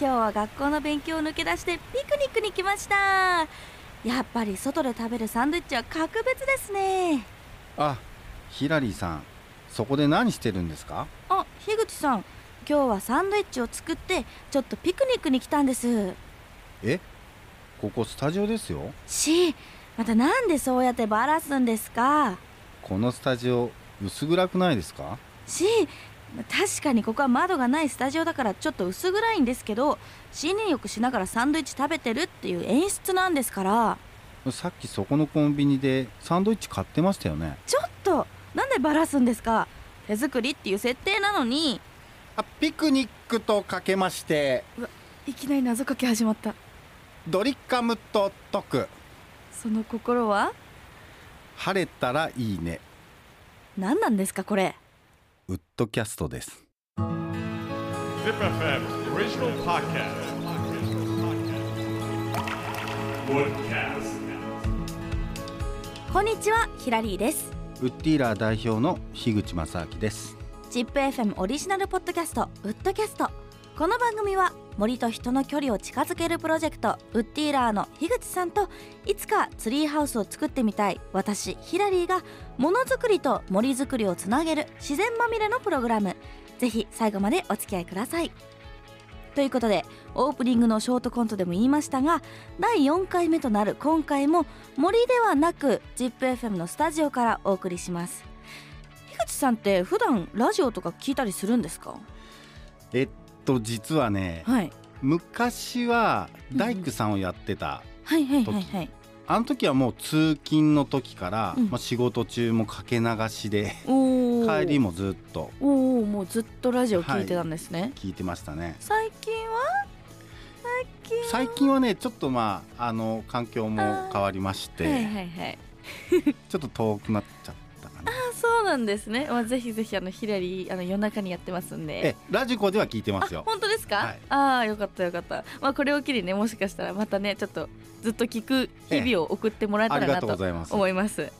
今日は学校の勉強を抜け出してピクニックに来ました。やっぱり外で食べるサンドイッチは格別ですね。あヒラリーさんそこで何してるんですか？あ樋口さん今日はサンドイッチを作ってちょっとピクニックに来たんです。え？ここスタジオですよ。しまたなんでそうやってバラすんですか？このスタジオ薄暗くないですか？し確かにここは窓がないスタジオだからちょっと薄暗いんですけど森林浴しながらサンドイッチ食べてるっていう演出なんですから。さっきそこのコンビニでサンドイッチ買ってましたよね。ちょっとなんでバラすんですか？手作りっていう設定なのに。あピクニックとかけまして。いきなり謎かけ始まった。ドリカムと解くその心は？晴れたらいいね。何なんですかこれウッドキャストです ZipFM Original Podcast. Woodcast. こんにちはヒラリーですウッディーラー代表の樋口正明です ZIPFM オリジナルポッドキャストウッドキャストこの番組は森と人の距離を近づけるプロジェクトウッディーラーの樋口さんといつかツリーハウスを作ってみたい。私ヒラリーがものづくりと森づくりをつなげる自然まみれのプログラム。ぜひ最後までお付き合いください。ということでオープニングのショートコントでも言いましたが第4回目となる今回も森ではなく ZIPFM のスタジオからお送りします。樋口さんって普段ラジオとか聞いたりするんですか？えっと実はねはい。昔は大工さんをやってた、はいはいはいはい。あの時はもう通勤の時から、うん。まあ、仕事中もかけ流しで 帰りもずっと。おおもうずっとラジオ聞いてたんですね、聞いてましたね。最近は？最近は？最近はねちょっとまああの環境も変わりまして、はいはいはい。ちょっと遠くなっちゃっなんですね、まあ、ぜひぜひあのヒラリーあの夜中にやってますんで。えラジコでは聞いてますあよ。本当ですか、はい。ああよかったよかった。まあこれを機にねもしかしたらまたねちょっとずっと聞く日々を送ってもらえたらなと思います。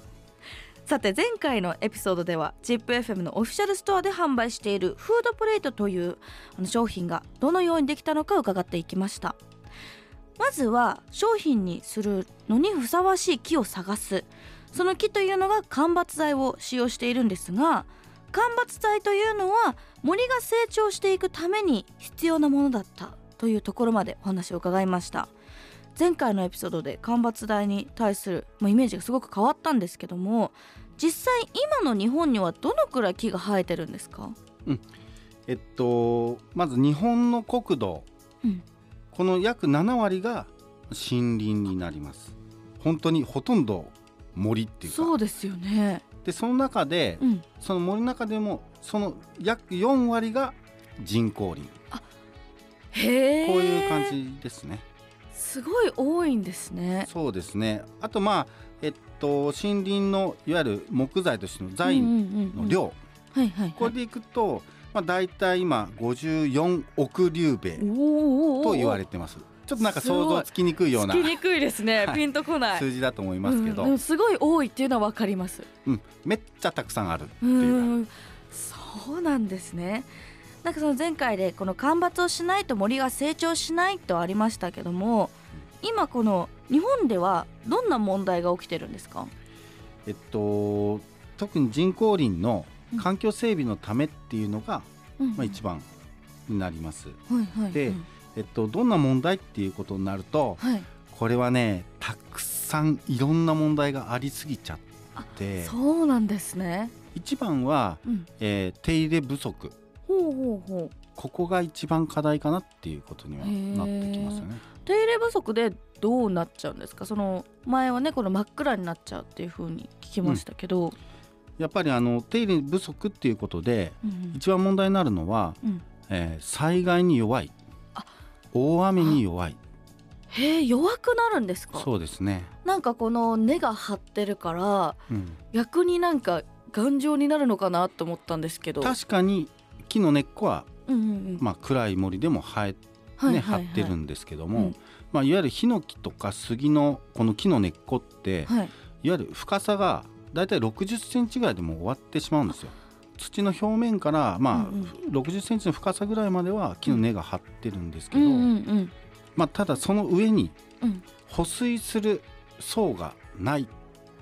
さて前回のエピソードでは ZIPFM のオフィシャルストアで販売しているフードプレートというあの商品がどのようにできたのか伺っていきました。まずは商品にするのにふさわしい木を探すその木というのが間伐材を使用しているんですが間伐材というのは森が成長していくために必要なものだったというところまでお話を伺いました。前回のエピソードで間伐材に対する、まあ、イメージがすごく変わったんですけども実際今の日本にはどのくらい木が生えてるんですか、えっとまず日本の国土うん、この約7割が森林になります。本当にほとんど森っていうか。そうですよね。でその中で、うん。その森の中でもその約4割が人工林。へえこういう感じですね。すごい多いんですね。そうですね。あとまあえっと森林のいわゆる木材としての材の量、はいはいはい。これでいくと、まあ、大体今54億竜兵おと言われれてますちょっとなんか想像つきにくいような。つきにくいですね、はい。ピンとこない。数字だと思いますけど、うんでもすごい多いっていうのは分かります。うん、めっちゃたくさんあるってういうそうなんですね。なんかその前回でこの間伐をしないと森が成長しないとありましたけども今この日本ではどんな問題が起きてるんですか？えっと特に人工林の環境整備のためっていうのが、まあ、一番になります。はいはいでうんえっと、どんな問題っていうことになるとはい。これはねたくさんいろんな問題がありすぎちゃって。そうなんですね。一番は、うん。えー手入れ不足。ほうほうほう。ここが一番課題かなっていうことにはなってきますよね。手入れ不足でどうなっちゃうんですか？その前はねこの真っ暗になっちゃうっていう風に聞きましたけど、やっぱりあの手入れ不足っていうことでうん一番問題になるのは、うん。えー災害に弱い。あ大雨に弱い。へえ弱くなるんですか？そうですね、なんかこの根が張ってるからうん、逆になんか頑丈になるのかなと思ったんですけど。確かに木の根っこは、うんうんうん。まあ、暗い森でも生え、ねはいはいはい。張ってるんですけども、うん。まあ、いわゆるヒノキとか杉のこの木の根っこって、い、わはいゆる深さがだいたい60センチぐらいでもう終わってしまうんですよ。土の表面からまあ、うんうん。60センチの深さぐらいまでは木の根が張ってるんですけど、うんうんうん。まあただその上にうん。保水する層がない。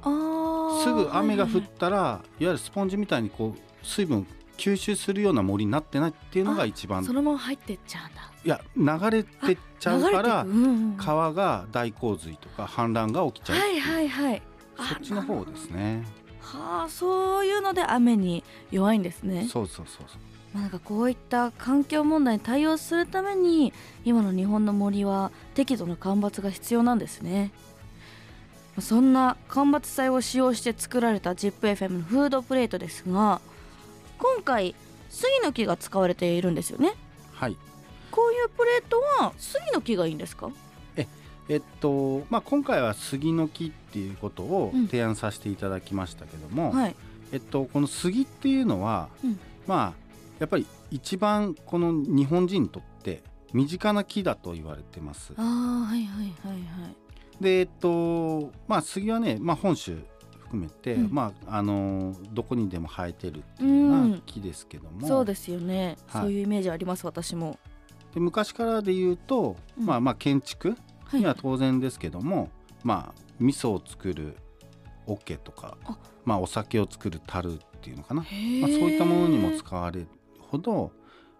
あー。すぐ雨が降っはいはいたら、いわゆるスポンジみたいにこう水分吸収するような森になってないっていうのが一番。そのまま入ってっちゃうんだ。いや流れてっちゃうからうんうん。川が大洪水とか氾濫が起きちゃうはいはいはい。そっちの方ですねはあそういうので雨に弱いんですね。そうそうそうそう。まあ、なんかこういった環境問題に対応するために今の日本の森は適度な干ばつが必要なんですね。そんな間伐材を使用して作られた ZIPFM のフードプレートですが今回杉の木が使われているんですよね。はい。こういうプレートは杉の木がいいんですか？えっとまあ今回は杉の木っていうことをうん。提案させていただきましたけども、はい。えっとこの杉っていうのは、うん。まあやっぱり一番この日本人にとって身近な木だと言われてます。ああはいはいはいはい。でえっとまあ杉はね、まあ、本州含めて、うん。まああのどこにでも生えてるっていうような木ですけども、そうですよね、はい。そういうイメージあります私も。で昔からで言うと、うん。まあまあ建築はいには当然ですけども、まあ味噌を作る桶とかあ。まあお酒を作る樽っていうのかな、まあ、そういったものにも使われるほど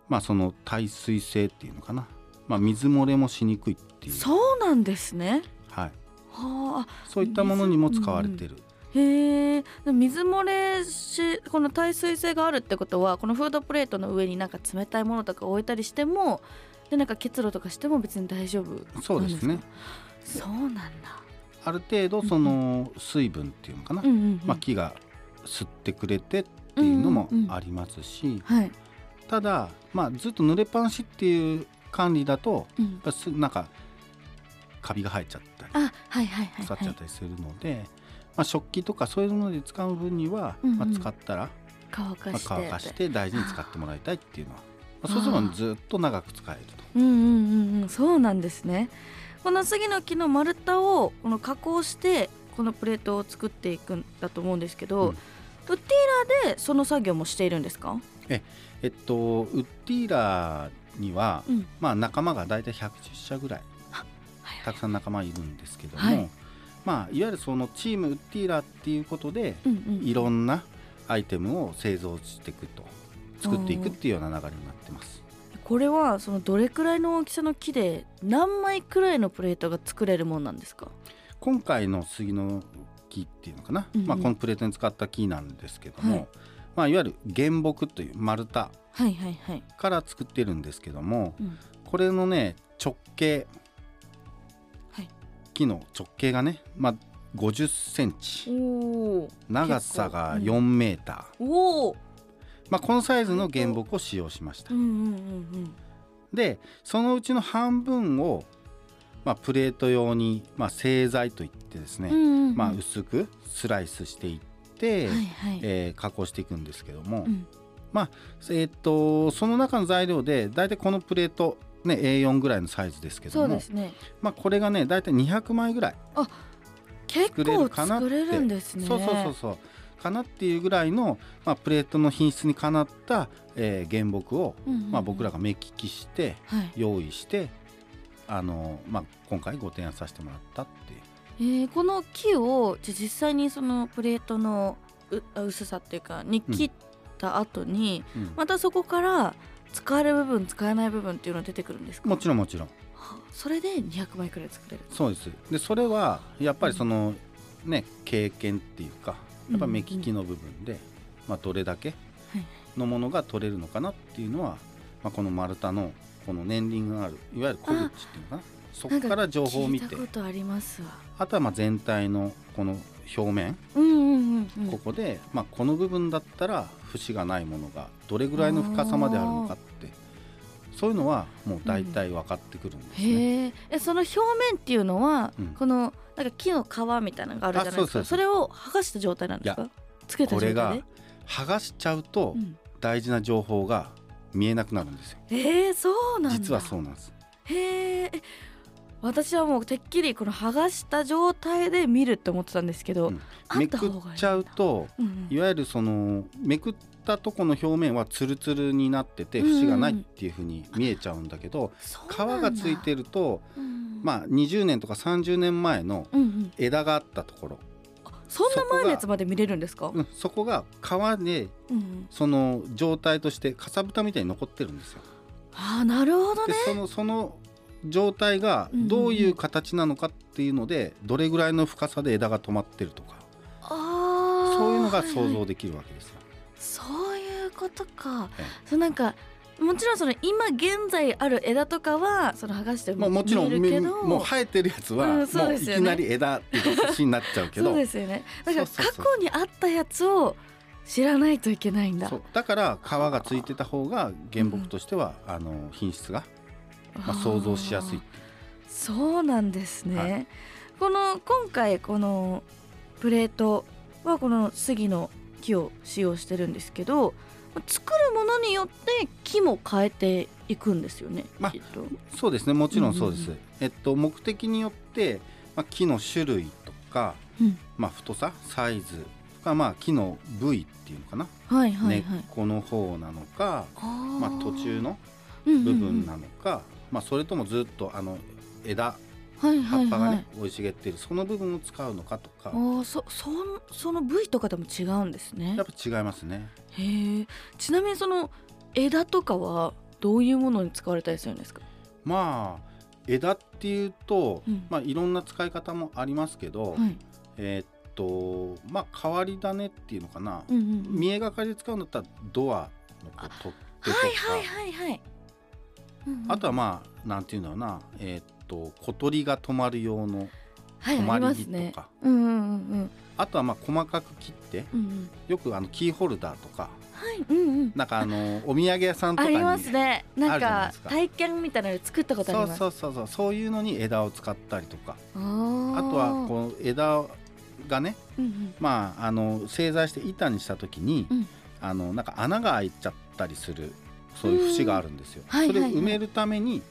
まあその耐水性っていうのかな、まあ、水漏れもしにくいっていう、そうなんですね。はい、はあ。そういったものにも使われてる、へえ水漏れしこの耐水性があるってことはこのフードプレートの上になんか冷たいものとか置いたりしてもでなんか結露とかしても別に大丈夫そうですね。そうなんだ。ある程度その水分っていうのかな、うんうん、うん、まあ、木が吸ってくれてっていうのもうんうんうん。ありますし、はい、ただ、まあ、ずっと濡れっぱなしっていう管理だとうん。やっぱすなんかカビが生えちゃったりあはいはいはい腐っちゃはいったりするので、まあ、食器とかそういうので使う分には、うんうんまあ、使ったら、まあ、乾かして、乾かして大事に使ってもらいたいっていうのは、まあ、そうすればずっと長く使えると。うんうんうんうん。そうなんですね。この杉の木の丸太をこの加工してこのプレートを作っていくんだと思うんですけど、うん。ウッディーラーでその作業もしているんですか、えっとウッディーラーには、うん。まあ、仲間が大体110社ぐらいはいたくさん仲間いるんですけども、はい。まあ、いわゆるそのチームウッディーラーっていうことで、うんうんいろんなアイテムを製造していくと。作っていくっていうような流れになってます。これはそのどれくらいの大きさの木で何枚くらいのプレートが作れるもんなんですか？今回の杉の木っていうのかな、うんうん。まあ、このプレートに使った木なんですけども、はい。まあ、いわゆる原木という丸太から作ってるんですけどもうん、これのね直径はい。木の直径がね、まあ、50センチ。長さが結構。4メーター、おおまあ、このサイズの原木を使用しました。でそのうちの半分を、まあ、プレート用に、まあ、製材といってですね、まあ、薄くスライスしていって、はいはい、えー加工していくんですけども、うん。えーっとその中の材料で大体このプレート、ね、A4 ぐらいのサイズですけどもね。まあ、これがね大体200枚ぐらい結作れ構るかなって。作れるんですね。そうそうそうそうかなっていうぐらいの、まあ、プレートの品質にかなった、えー原木を、うんうんうん。まあ、僕らが目利きしてはい。用意してあの、まあ、今回ご提案させてもらったっていう。えーこの木をじゃあ実際にそのプレートのう薄さっていうかに切った後に、うん。またそこから使える部分使えない部分っていうのは出てくるんですか？もちろんもちろん。はあそれで200枚くらい作れるそうです。でそれはやっぱりその、ね経験っていうかやっぱ目利きの部分で、まあ、どれだけはい。のものが取れるのかなっていうのは、まあ、この丸太のこの年輪があるいわゆる小口っていうのかな。そこから情報を見てあとはまあ全体のこの表面、ここで、まあ、この部分だったら節がないものがどれぐらいの深さまであるのかってそういうのはもう大体分かってくるんですね。へええその表面っていうのは、うん。このなんか木の皮みたいなのがあるじゃないですか。あそうそうそうれを剥がした状態なんですか？つけたこれが状態で、剥がしちゃうとうん。大事な情報が見えなくなるんですよ。えー、そうなんだ。実はそうなんです。へええ私はもうてっきりこの剥がした状態で見るって思ってたんですけど、うん。あめくっちゃうとうんうん。いわゆるそのめくったとこの表面はツルツルになってて節がないっていう風に見えちゃうんだけど皮がついてるとうんまあ20年とか30年前の枝があったところ、そんな前のやつまで見れるんですか、うん、そこが皮でその状態としてかさぶたみたいに残ってるんですよ。ああなるほどでねそのその状態がどういう形なのかっていうのでどれぐらいの深さで枝が止まってるとか。ああそういうのが想はいはい。像できるわけですよ。そういうことか。えそうなんかもちろんその今現在ある枝とかはその剥がしてまあ、もちろんもう生えてるやつは、もういきなり枝っていうか節になっちゃうけど。そうですよね。だから過去にあったやつを知らないといけないんだ。そう。だから皮がついてた方が原木としては、あの品質が、まあ、想像しやすいそうなんですね、はい。この今回このプレートはこの杉の木を使用してるんですけど作るものによって木も変えていくんですよね、まあきっと。そうですね。もちろんそうです、うんうんえっと目的によって、まあ、木の種類とか、うん。まあ、太さサイズとか、まあ、木の部位っていうのかな、はいはいはい、根っこの方なのか、あまあ、途中の部部分なのか、まあ、それともずっとあの枝はいはい葉っぱがね、はい生い茂っているその部分を使うのかとか。あーそそんその部位とかでも違うんですね。やっぱ違いますね。へえちなみにその枝とかはどういうものに使われたりするんですか？まあ枝っていうと、うん。まあ、いろんな使い方もありますけど、はい。えーっとまあ変わり種っていうのかな、うんうんうん。見えがかりで使うんだったらドアのこう取っ手とか。はいはいはいはい、うんうん。あとはまあなんていうんだろうな。えーっと小鳥が止まる用のはい止まり木とか、うんうんうんうん。あとはまあ細かく切ってうんうん。よくあのキーホルダーとか。はいうんうん。なんかあの お土産屋さんとかにありますね。なんか体験みたいなので作ったことあります。そうそうそうそう。そういうのに枝を使ったりとか。あとはこう枝がねうんうん。まああの製材して板にした時に、うん。あのなんか穴が開いちゃったりするそういう節があるんですよ。それを埋めるために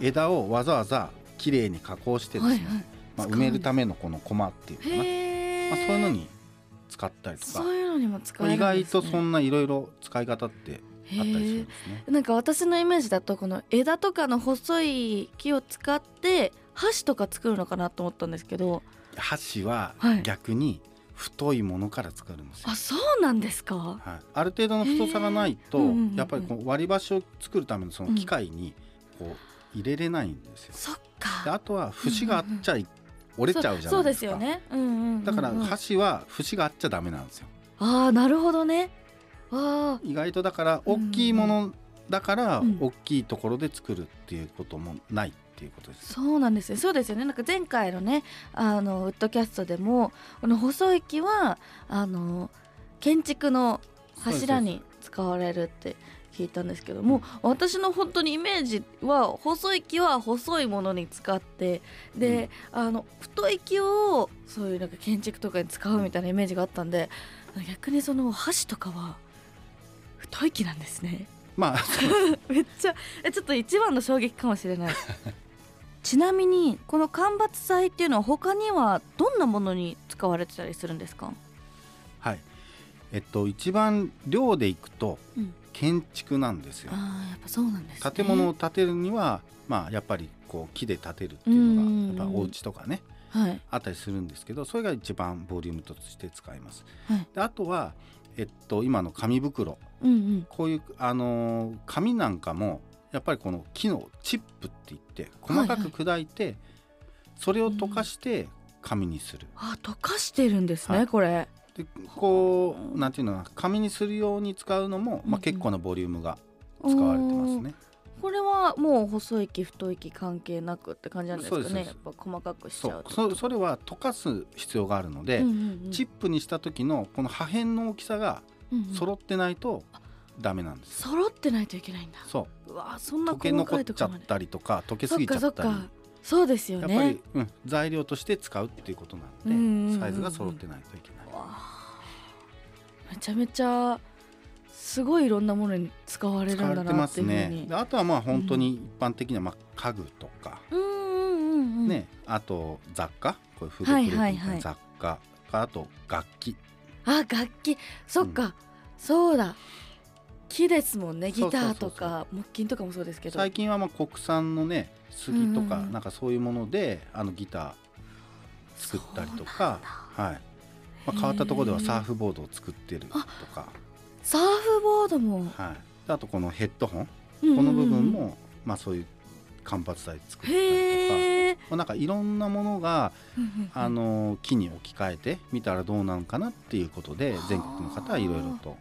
枝をわざわざきれいに加工してですね、はいはい。まあ、埋めるためのこのコマっていうのかな、まあ、そういうのに使ったりとか。そういうのにも使えね、外とそんないろいろ使い方ってあったりするんですね。なんか私のイメージだとこの枝とかの細い木を使って箸とか作るのかなと思ったんですけど。箸ははい。逆に太いものから作るんですよ。あそうなんですか？はい、ある程度の太さがないと、やっぱりこう割り箸を作るためのその機械にこう入れれないんですよ。そっでかあとは節があっちゃい、折れちゃうじゃないですか。そうですよね、うんうんだから箸は節があっちゃダメなんですよ。ああなるほどね。あ意外とだから大きいものだからうん。大きいところで作るっていうこともないっていうことです。そうなんですよ。そうですよね。なんか前回のねあのウッドキャストでもこの細い木はあの建築の柱に使われるって聞いたんですけども私の本当にイメージは細い木は細いものに使ってで、あの太い木をそういうなんか建築とかに使うみたいなイメージがあったんで逆にその箸とかは太い木なんですね。まあ めっちゃえちょっと一番の衝撃かもしれない。ちなみにこの間伐材っていうのは他にはどんなものに使われてたりするんですか、はい。えっと一番量でいくとうん、建築なんですよ。ああやっぱそうなんですね。建物を建てるにはまあやっぱりこう木で建てるっていうのがやっぱお家とかねはい。あったりするんですけどそれが一番ボリュームとして使います。はい。であとはえっと今の紙袋うんうん。こういうあのー紙なんかもやっぱりこの木のチップって言って細かく砕いて、それを溶かして紙にする。あ溶かしてるんですね、はい。これ。でこうなんていうのかな紙にするように使うのも、まあ、うん。うん結構なボリュームが使われてますね。これはもう細い木太い木関係なくって感じなんですかねやっぱ細かくしちそうゃうと。そそれは溶かす必要があるので、うんうんうん。チップにした時のこの破片の大きさがうんうん揃ってないとダメなんです。揃ってないといけないんだ。そう。わそんな溶け細残っちゃったりとか溶けすぎちゃそっかそっったりか。そうですよね。やっぱり、うん、材料として使うっていうことなうんでサイズが揃ってないといけない。めちゃめちゃすごいいろんなものに使われるんだなっていうね。あとはまあ本当に一般的にはまあ家具とか、うんうんうんうん。ね、あと雑貨。こういうフードプレートみたいな雑貨、あと楽器あ楽器。そっか、そうだ。木ですもんね。ギターとか木琴とかもそうですけど。最近はまあ国産のね杉とか、うんうんなんかそういうものであのギター作ったりとか。はい、まあ、変わったところではサーフボードを作ってるとか、サーフボードも、はい、であとこのヘッドホン。うんうんうん。この部分も、まあ、そういう間伐材作ったりとか、なんかいろんなものがあの木に置き換えてみたらどうなのかなっていうことで全国の方はいろいろと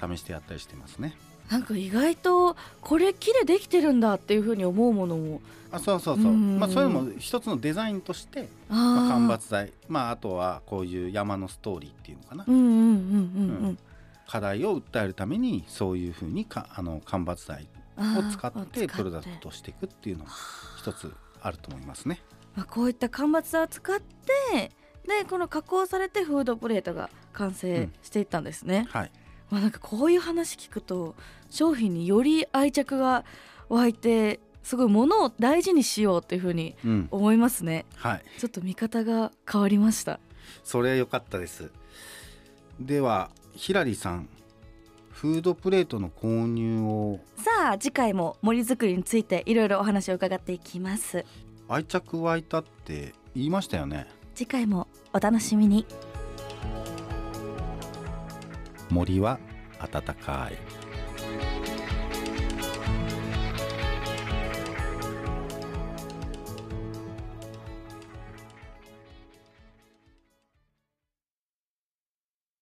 試してやったりしてますね。なんか意外とこれ木でできてるんだっていうふうに思うものも。あそうそうそう、うんまあ、それも一つのデザインとして、あまあ、間ー伐材、まあ、あとはこういう山のストーリーっていうのかな、課題を訴えるためにそういうふうにかあの間伐材を使ってプロダク使トとしていくっていうのも一つあると思いますね。まあ、こういった間伐材を使ってでこの加工されてフードプレートが完成していったんですね、はい、まあ、なんかこういう話聞くと商品により愛着が湧いてすごい物を大事にしようっていうふうにうん。思いますね。はい、ちょっと見方が変わりました。それは良かったです。ではヒラリーさんフードプレートの購入をさあ次回も森作りについていろいろお話を伺っていきます。愛着湧いたって言いましたよね。次回もお楽しみに。森は暖かい